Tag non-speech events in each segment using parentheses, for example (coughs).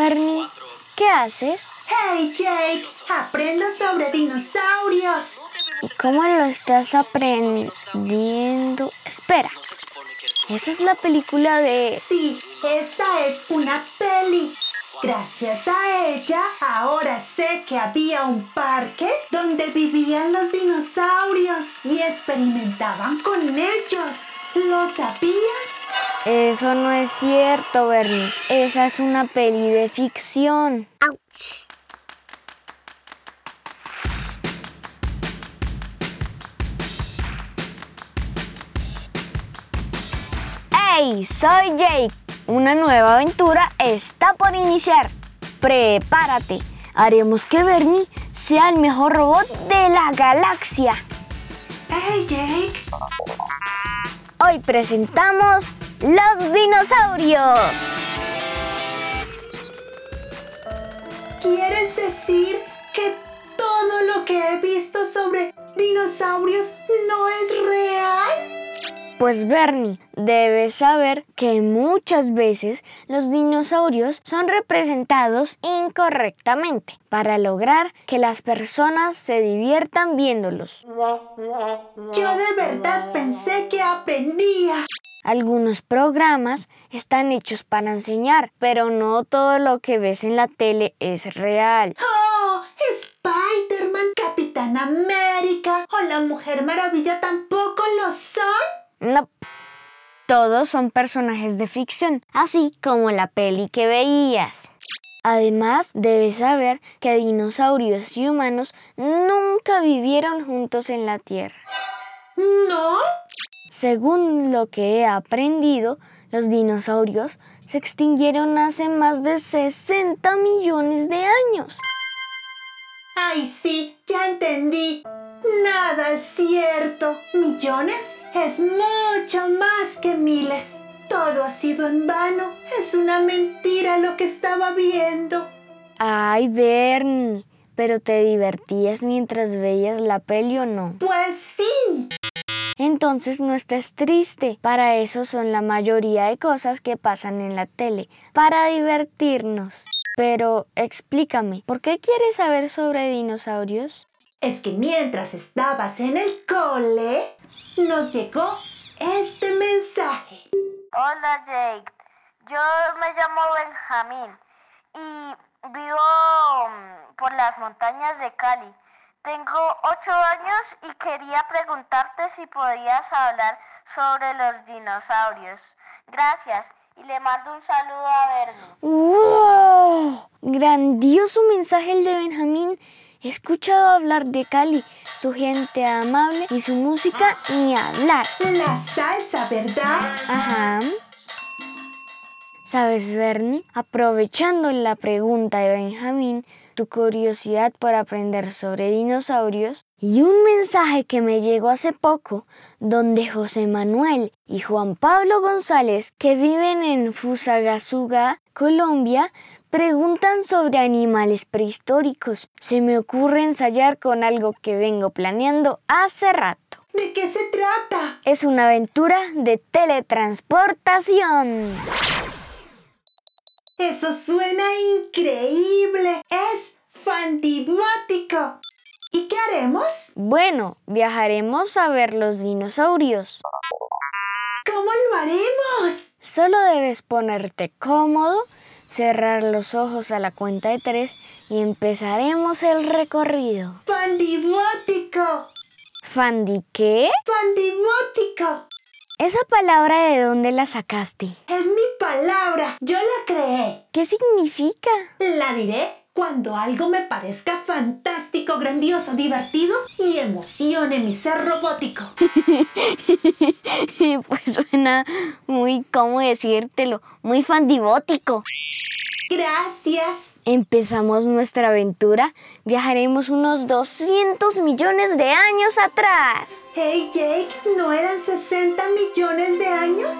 Bernie, ¿qué haces? Hey Jake, aprendo sobre dinosaurios. ¿Y cómo lo estás aprendiendo? Espera, esa es la película de... Sí, esta es una peli. Gracias a ella, ahora sé que había un parque donde vivían los dinosaurios y experimentaban con ellos. ¿Lo sabías? Eso no es cierto, Bernie. Esa es una peli de ficción. ¡Auch! ¡Hey! Soy Jake. Una nueva aventura está por iniciar. Prepárate. Haremos que Bernie sea el mejor robot de la galaxia. ¡Hey, Jake! Hoy presentamos los dinosaurios. ¿Quieres decir que todo lo que he visto sobre dinosaurios no es real? Pues Bernie, debes saber que muchas veces los dinosaurios son representados incorrectamente para lograr que las personas se diviertan viéndolos. Yo de verdad pensé que aprendía. Algunos programas están hechos para enseñar, pero no todo lo que ves en la tele es real. ¡Oh! Spider-Man, Capitán América o la Mujer Maravilla tampoco lo son. No. Todos son personajes de ficción, así como la peli que veías. Además, debes saber que dinosaurios y humanos nunca vivieron juntos en la Tierra. ¿No? Según lo que he aprendido, los dinosaurios se extinguieron hace más de 60 millones de años. ¡Ay, sí! Ya entendí. Nada es cierto. ¿Millones? Es mucho más que miles. Todo ha sido en vano. Es una mentira lo que estaba viendo. Ay, Bernie, ¿pero te divertías mientras veías la peli o no? Pues sí. Entonces no estés triste. Para eso son la mayoría de cosas que pasan en la tele, para divertirnos. Pero explícame, ¿por qué quieres saber sobre dinosaurios? Es que mientras estabas en el cole, nos llegó este mensaje. Hola Jake, yo me llamo Benjamín y vivo mm, por las montañas de Cali. Tengo ocho años y quería preguntarte si podías hablar sobre los dinosaurios. Gracias y le mando un saludo a Bernie. ¡Wow! Grandioso mensaje el de Benjamín. He escuchado hablar de Cali, su gente amable y su música ni hablar. La salsa, ¿verdad? Ajá. ¿Sabes, Bernie? Aprovechando la pregunta de Benjamín, tu curiosidad por aprender sobre dinosaurios y un mensaje que me llegó hace poco donde José Manuel y Juan Pablo González, que viven en Fusagasugá, Colombia, preguntan sobre animales prehistóricos. Se me ocurre ensayar con algo que vengo planeando hace rato. ¿De qué se trata? Es una aventura de teletransportación. Eso suena increíble. Es fantibótico. ¿Y qué haremos? Bueno, viajaremos a ver los dinosaurios. ¿Cómo lo haremos? Solo debes ponerte cómodo, cerrar los ojos a la cuenta de tres y empezaremos el recorrido. ¡Fandibótico! ¿Fandi qué? ¡Fandibótico! ¿Esa palabra de dónde la sacaste? Es mi palabra. Yo la creé. ¿Qué significa? La diré cuando algo me parezca fantástico, grandioso, divertido y emocione mi ser robótico. (laughs) pues suena muy, ¿cómo decírtelo? Muy fandibótico. Gracias. Empezamos nuestra aventura, viajaremos unos 200 millones de años atrás. Hey Jake, ¿no eran 60 millones de años?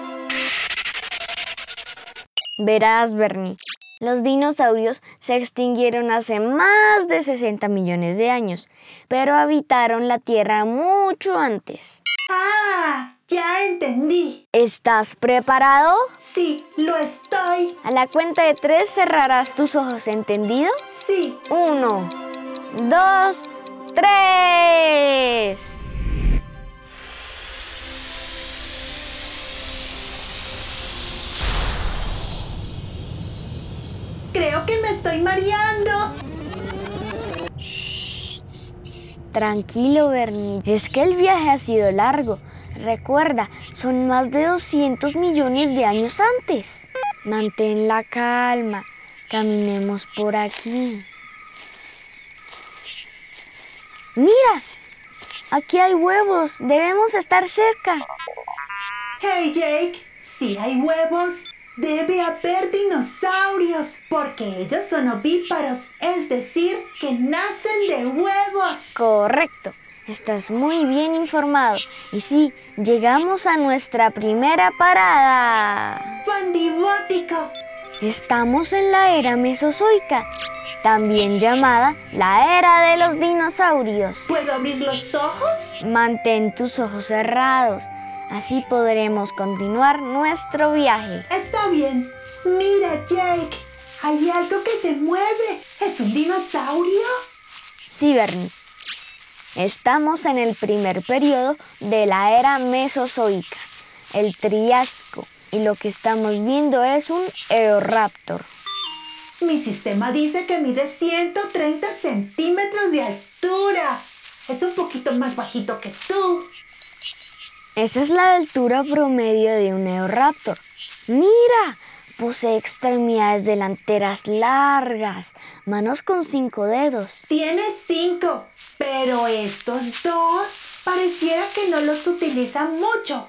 Verás, Bernie, los dinosaurios se extinguieron hace más de 60 millones de años, pero habitaron la Tierra mucho antes. Ah, ya entendí. ¿Estás preparado? Sí, lo estoy. A la cuenta de tres cerrarás tus ojos, ¿entendido? Sí. Uno, dos, tres. Creo que me estoy mareando. Tranquilo, Bernie. Es que el viaje ha sido largo. Recuerda, son más de 200 millones de años antes. Mantén la calma. Caminemos por aquí. Mira, aquí hay huevos. Debemos estar cerca. Hey Jake, si hay huevos, debe haber dinosaurios, porque ellos son ovíparos, es decir, que nacen de huevos. Correcto. Estás muy bien informado. Y sí, llegamos a nuestra primera parada. Fandibótico. Estamos en la era mesozoica, también llamada la era de los dinosaurios. ¿Puedo abrir los ojos? Mantén tus ojos cerrados, así podremos continuar nuestro viaje. Está bien. Mira, Jake, hay algo que se mueve. ¿Es un dinosaurio? Sí, Bernie. Estamos en el primer periodo de la era mesozoica, el Triásico, y lo que estamos viendo es un Eoraptor. Mi sistema dice que mide 130 centímetros de altura. Es un poquito más bajito que tú. Esa es la altura promedio de un Eoraptor. Mira, posee extremidades delanteras largas, manos con cinco dedos. Tienes cinco, pero estos dos pareciera que no los utilizan mucho.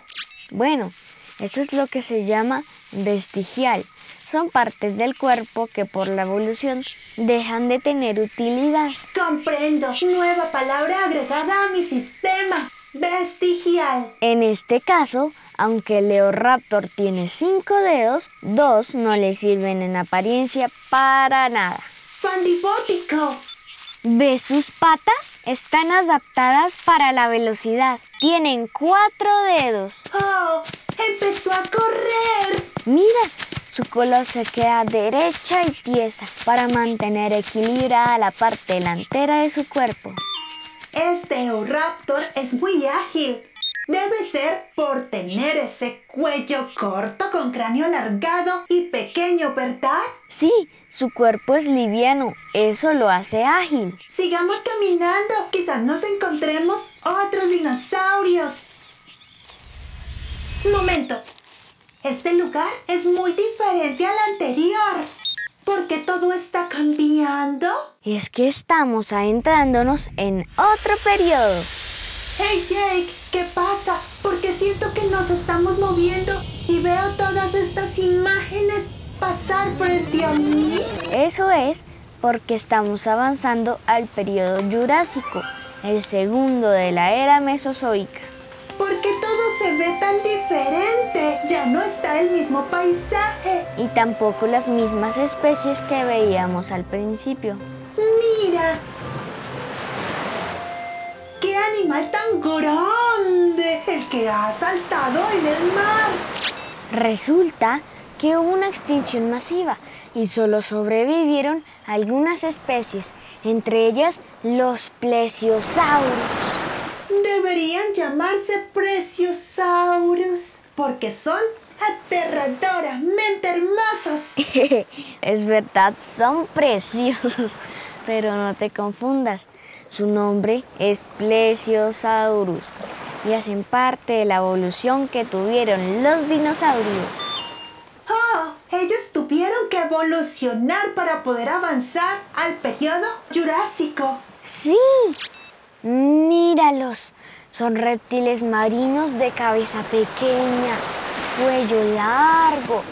Bueno, eso es lo que se llama vestigial. Son partes del cuerpo que por la evolución dejan de tener utilidad. Comprendo. Nueva palabra agregada a mi sistema. Vestigial. En este caso, aunque el Leoraptor tiene cinco dedos, dos no le sirven en apariencia para nada. Fandibótico. ¿Ves sus patas? Están adaptadas para la velocidad. Tienen cuatro dedos. ¡Oh! ¡Empezó a correr! Mira, su cola se queda derecha y tiesa para mantener equilibrada la parte delantera de su cuerpo. Este Eoraptor es muy ágil. Debe ser por tener ese cuello corto con cráneo alargado y pequeño, ¿verdad? Sí, su cuerpo es liviano. Eso lo hace ágil. Sigamos caminando. Quizás nos encontremos otros dinosaurios. Momento. Este lugar es muy diferente al anterior. ¿Por qué todo está cambiando? Es que estamos adentrándonos en otro periodo. Hey Jake, ¿qué pasa? Porque siento que nos estamos moviendo y veo todas estas imágenes pasar frente a mí. Eso es porque estamos avanzando al periodo Jurásico, el segundo de la era Mesozoica. ¿Por qué todo se ve tan diferente? Ya no está el mismo paisaje. Y tampoco las mismas especies que veíamos al principio. Mira. ¡Qué animal tan grande! El que ha saltado en el mar. Resulta que hubo una extinción masiva y solo sobrevivieron algunas especies, entre ellas los plesiosaurus. Deberían llamarse preciosaurus porque son aterradoramente hermosos. (laughs) es verdad, son preciosos, pero no te confundas. Su nombre es Plesiosaurus y hacen parte de la evolución que tuvieron los dinosaurios. Oh, ellos tuvieron que evolucionar para poder avanzar al periodo Jurásico. Sí, míralos. Son reptiles marinos de cabeza pequeña, cuello largo,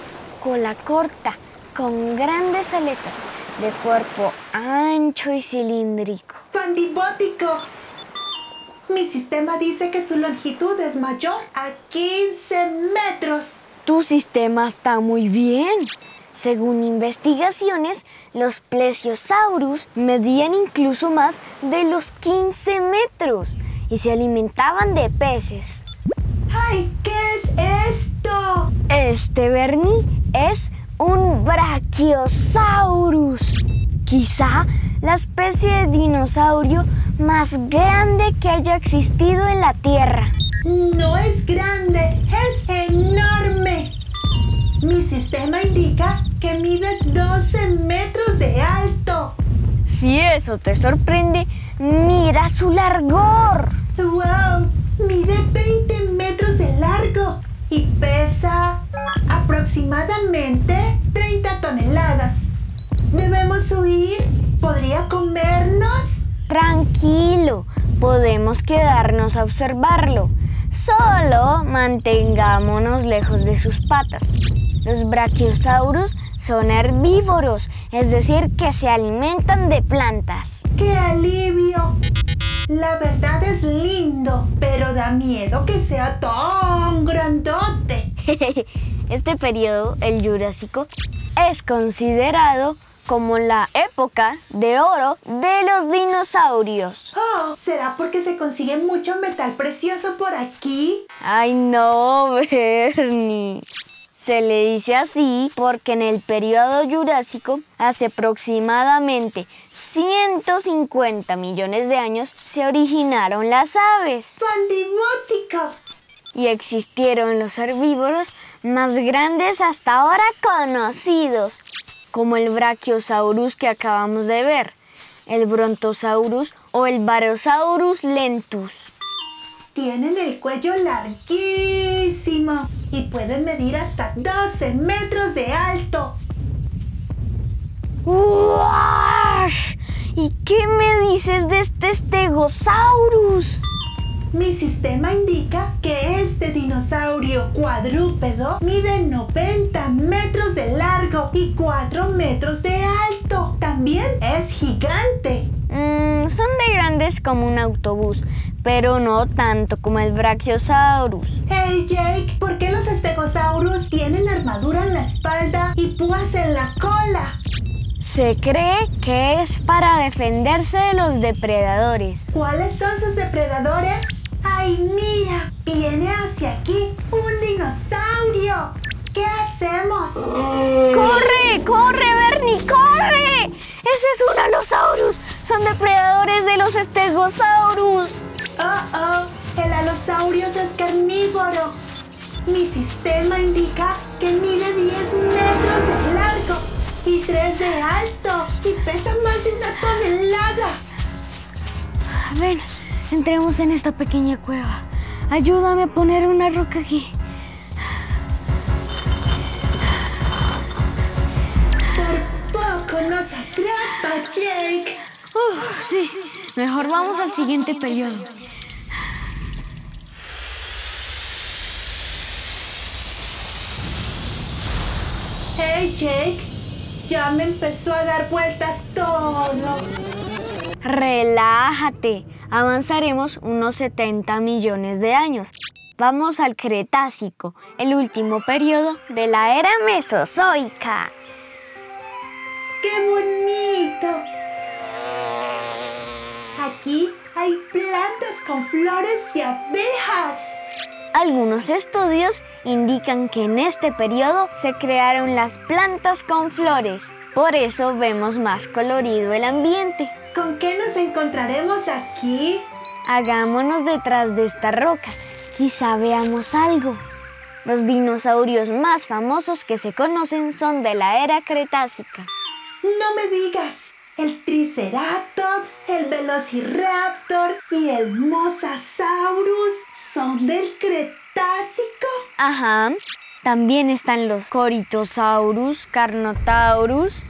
cola corta, con grandes aletas, de cuerpo ancho y cilíndrico. Fandibótico. Mi sistema dice que su longitud es mayor a 15 metros. Tu sistema está muy bien. Según investigaciones, los plesiosaurus medían incluso más de los 15 metros y se alimentaban de peces. ¡Ay, qué es esto! Este, Bernie, es un Brachiosaurus. Quizá la especie de dinosaurio más grande que haya existido en la Tierra. No es grande, es enorme. Indica que mide 12 metros de alto. Si eso te sorprende, mira su largor. ¡Wow! Mide 20 metros de largo y pesa aproximadamente 30 toneladas. ¿Debemos huir? ¿Podría comernos? Tranquilo, podemos quedarnos a observarlo. Solo mantengámonos lejos de sus patas. Los brachiosaurus son herbívoros, es decir, que se alimentan de plantas. ¡Qué alivio! La verdad es lindo, pero da miedo que sea tan grandote. (laughs) Este periodo, el Jurásico, es considerado como la época de oro de los dinosaurios. Oh, ¿será porque se consigue mucho metal precioso por aquí? Ay no, (laughs) Bernie. Se le dice así porque en el periodo Jurásico, hace aproximadamente 150 millones de años, se originaron las aves ¡Pandibótico! y existieron los herbívoros más grandes hasta ahora conocidos, como el Brachiosaurus que acabamos de ver, el Brontosaurus o el Barosaurus lentus. Tienen el cuello larguísimo y pueden medir hasta 12 metros de alto. ¡Uash! ¿Y qué me dices de este Stegosaurus? Mi sistema indica que este dinosaurio cuadrúpedo mide 90 metros de largo y 4 metros de alto. También es gigante. Mm, son de grandes como un autobús, pero no tanto como el Brachiosaurus. Hey Jake, ¿por qué los estegosaurus tienen armadura en la espalda y púas en la cola? Se cree que es para defenderse de los depredadores. ¿Cuáles son sus depredadores? ¡Ay, mira! Viene hacia aquí un dinosaurio. ¿Qué hacemos? ¡Corre, corre, Bernie, corre! Ese es un Allosaurus. Son depredadores de los Stegosaurus. Oh, oh, el alosaurio es carnívoro. Mi sistema indica que mide 10 metros de largo y 3 de alto y pesa más de una tonelada. Ven, entremos en esta pequeña cueva. Ayúdame a poner una roca aquí. Por poco nos atrapa, Jake. Uf, sí, mejor vamos al siguiente periodo. Hey, Jake. Ya me empezó a dar vueltas todo. Relájate, avanzaremos unos 70 millones de años. Vamos al Cretácico, el último periodo de la era Mesozoica. ¡Qué bonito! Aquí hay plantas con flores y abejas. Algunos estudios indican que en este periodo se crearon las plantas con flores. Por eso vemos más colorido el ambiente. ¿Con qué nos encontraremos aquí? Hagámonos detrás de esta roca. Quizá veamos algo. Los dinosaurios más famosos que se conocen son de la era Cretácica. No me digas. El Triceratops, Velociraptor y el Mosasaurus son del Cretácico. Ajá. También están los Coritosaurus, Carnotaurus.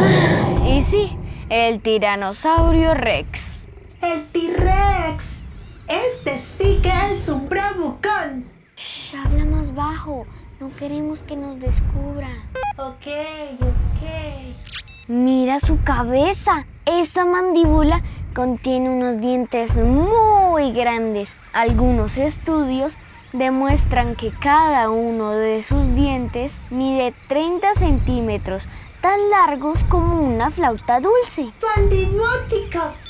Ah, Y sí, el Tiranosaurio Rex. El T-Rex. Este sí que es un bravucón. Shh, habla más bajo. No queremos que nos descubra. Ok, ok. Mira su cabeza. Esa mandíbula contiene unos dientes muy grandes. Algunos estudios demuestran que cada uno de sus dientes mide 30 centímetros, tan largos como una flauta dulce. ¡Fandibótico!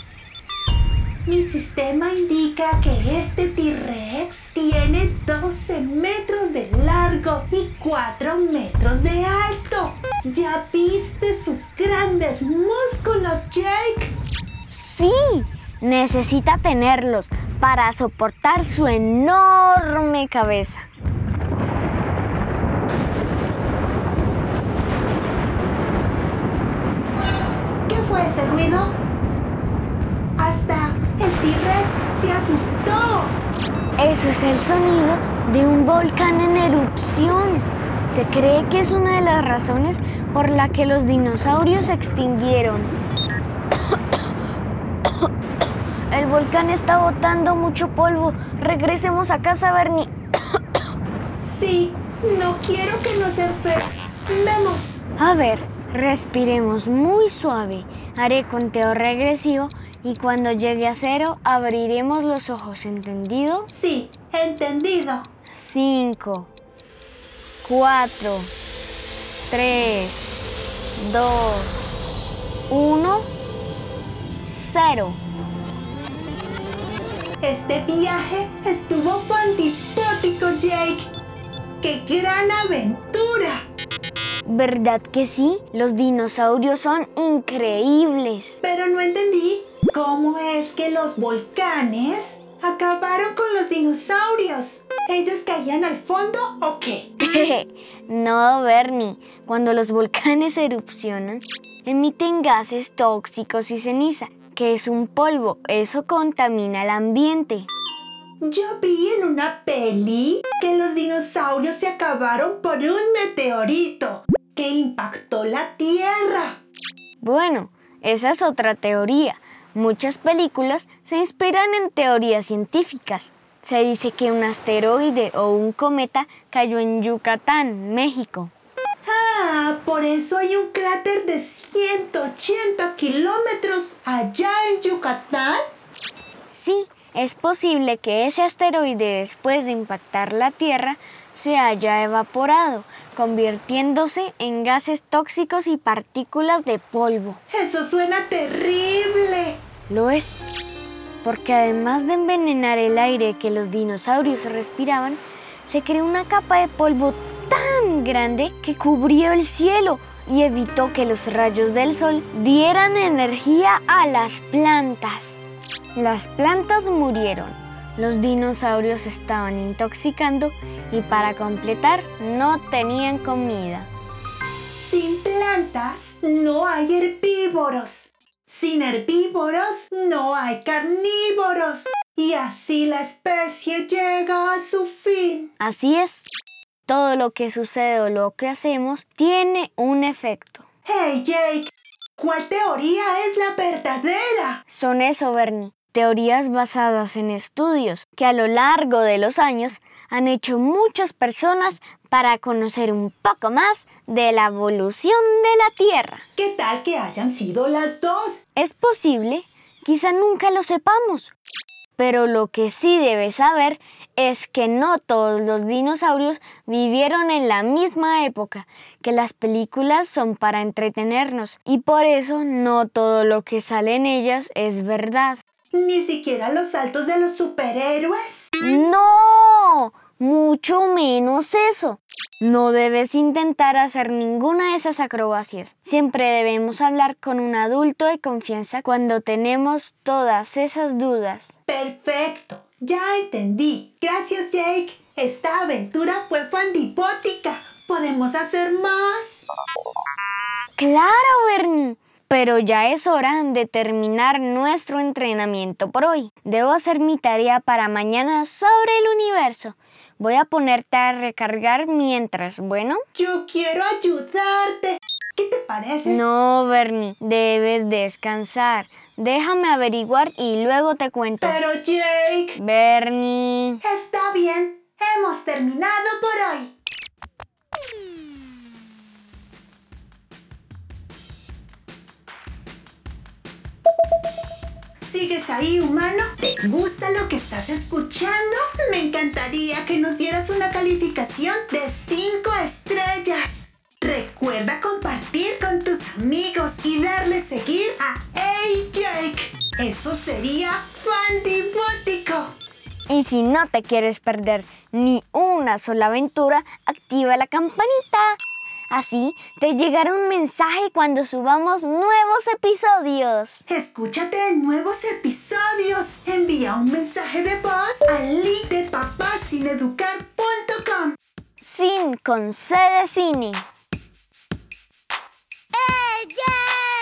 Mi sistema indica que este T-Rex tiene 12 metros de largo y 4 metros de alto. ¿Ya viste sus grandes músculos, Jake? Sí, necesita tenerlos para soportar su enorme cabeza. ¿Qué fue ese ruido? Hasta el T-Rex se asustó. Eso es el sonido de un volcán en erupción. Se cree que es una de las razones por la que los dinosaurios se extinguieron. (coughs) El volcán está botando mucho polvo. Regresemos a casa, Bernie. (coughs) Sí, no quiero que nos enfermemos. A ver, respiremos muy suave. Haré conteo regresivo y cuando llegue a cero abriremos los ojos, ¿entendido? Sí, entendido. 5, 4, 3, 2, 1, 0. Este viaje estuvo fantástico, Jake. ¡Qué gran aventura! ¿Verdad que sí? Los dinosaurios son increíbles. Pero no entendí cómo es que los volcanes acabaron con los dinosaurios. ¿Ellos caían al fondo o qué? (laughs) no, Bernie. Cuando los volcanes erupcionan, emiten gases tóxicos y ceniza, que es un polvo. Eso contamina el ambiente. Yo vi en una peli que los dinosaurios se acabaron por un meteorito que impactó la Tierra. Bueno, esa es otra teoría. Muchas películas se inspiran en teorías científicas. Se dice que un asteroide o un cometa cayó en Yucatán, México. Ah, por eso hay un cráter de 180 kilómetros allá en Yucatán. Sí, es posible que ese asteroide después de impactar la Tierra se haya evaporado, convirtiéndose en gases tóxicos y partículas de polvo. Eso suena terrible. Lo es, porque además de envenenar el aire que los dinosaurios respiraban, se creó una capa de polvo tan grande que cubrió el cielo y evitó que los rayos del sol dieran energía a las plantas. Las plantas murieron, los dinosaurios estaban intoxicando y para completar no tenían comida. Sin plantas no hay herbívoros. Sin herbívoros no hay carnívoros. Y así la especie llega a su fin. Así es. Todo lo que sucede o lo que hacemos tiene un efecto. Hey Jake, ¿cuál teoría es la verdadera? Son eso, Bernie. Teorías basadas en estudios que a lo largo de los años han hecho muchas personas para conocer un poco más de la evolución de la Tierra. ¿Qué tal que hayan sido las dos? Es posible, quizá nunca lo sepamos. Pero lo que sí debes saber es que no todos los dinosaurios vivieron en la misma época, que las películas son para entretenernos y por eso no todo lo que sale en ellas es verdad. ¿Ni siquiera los saltos de los superhéroes? No, mucho menos eso. No debes intentar hacer ninguna de esas acrobacias. Siempre debemos hablar con un adulto de confianza cuando tenemos todas esas dudas. Perfecto, ya entendí. Gracias Jake. Esta aventura fue fandipótica. ¿Podemos hacer más? Claro, Bernie. Pero ya es hora de terminar nuestro entrenamiento por hoy. Debo hacer mi tarea para mañana sobre el universo. Voy a ponerte a recargar mientras, ¿bueno? Yo quiero ayudarte. ¿Qué te parece? No, Bernie, debes descansar. Déjame averiguar y luego te cuento. Pero Jake. Bernie. Está bien. Hemos terminado por hoy. ¿Sigues ahí, humano? ¿Te gusta lo que estás escuchando? Me encantaría que nos dieras una calificación de 5 estrellas. Recuerda compartir con tus amigos y darle seguir a Hey Jake. Eso sería fandibótico. Y si no te quieres perder ni una sola aventura, activa la campanita. Así te llegará un mensaje cuando subamos nuevos episodios. Escúchate nuevos episodios. Envía un mensaje de voz al link de papasineducar.com. Sin con C cine. ¡Ella!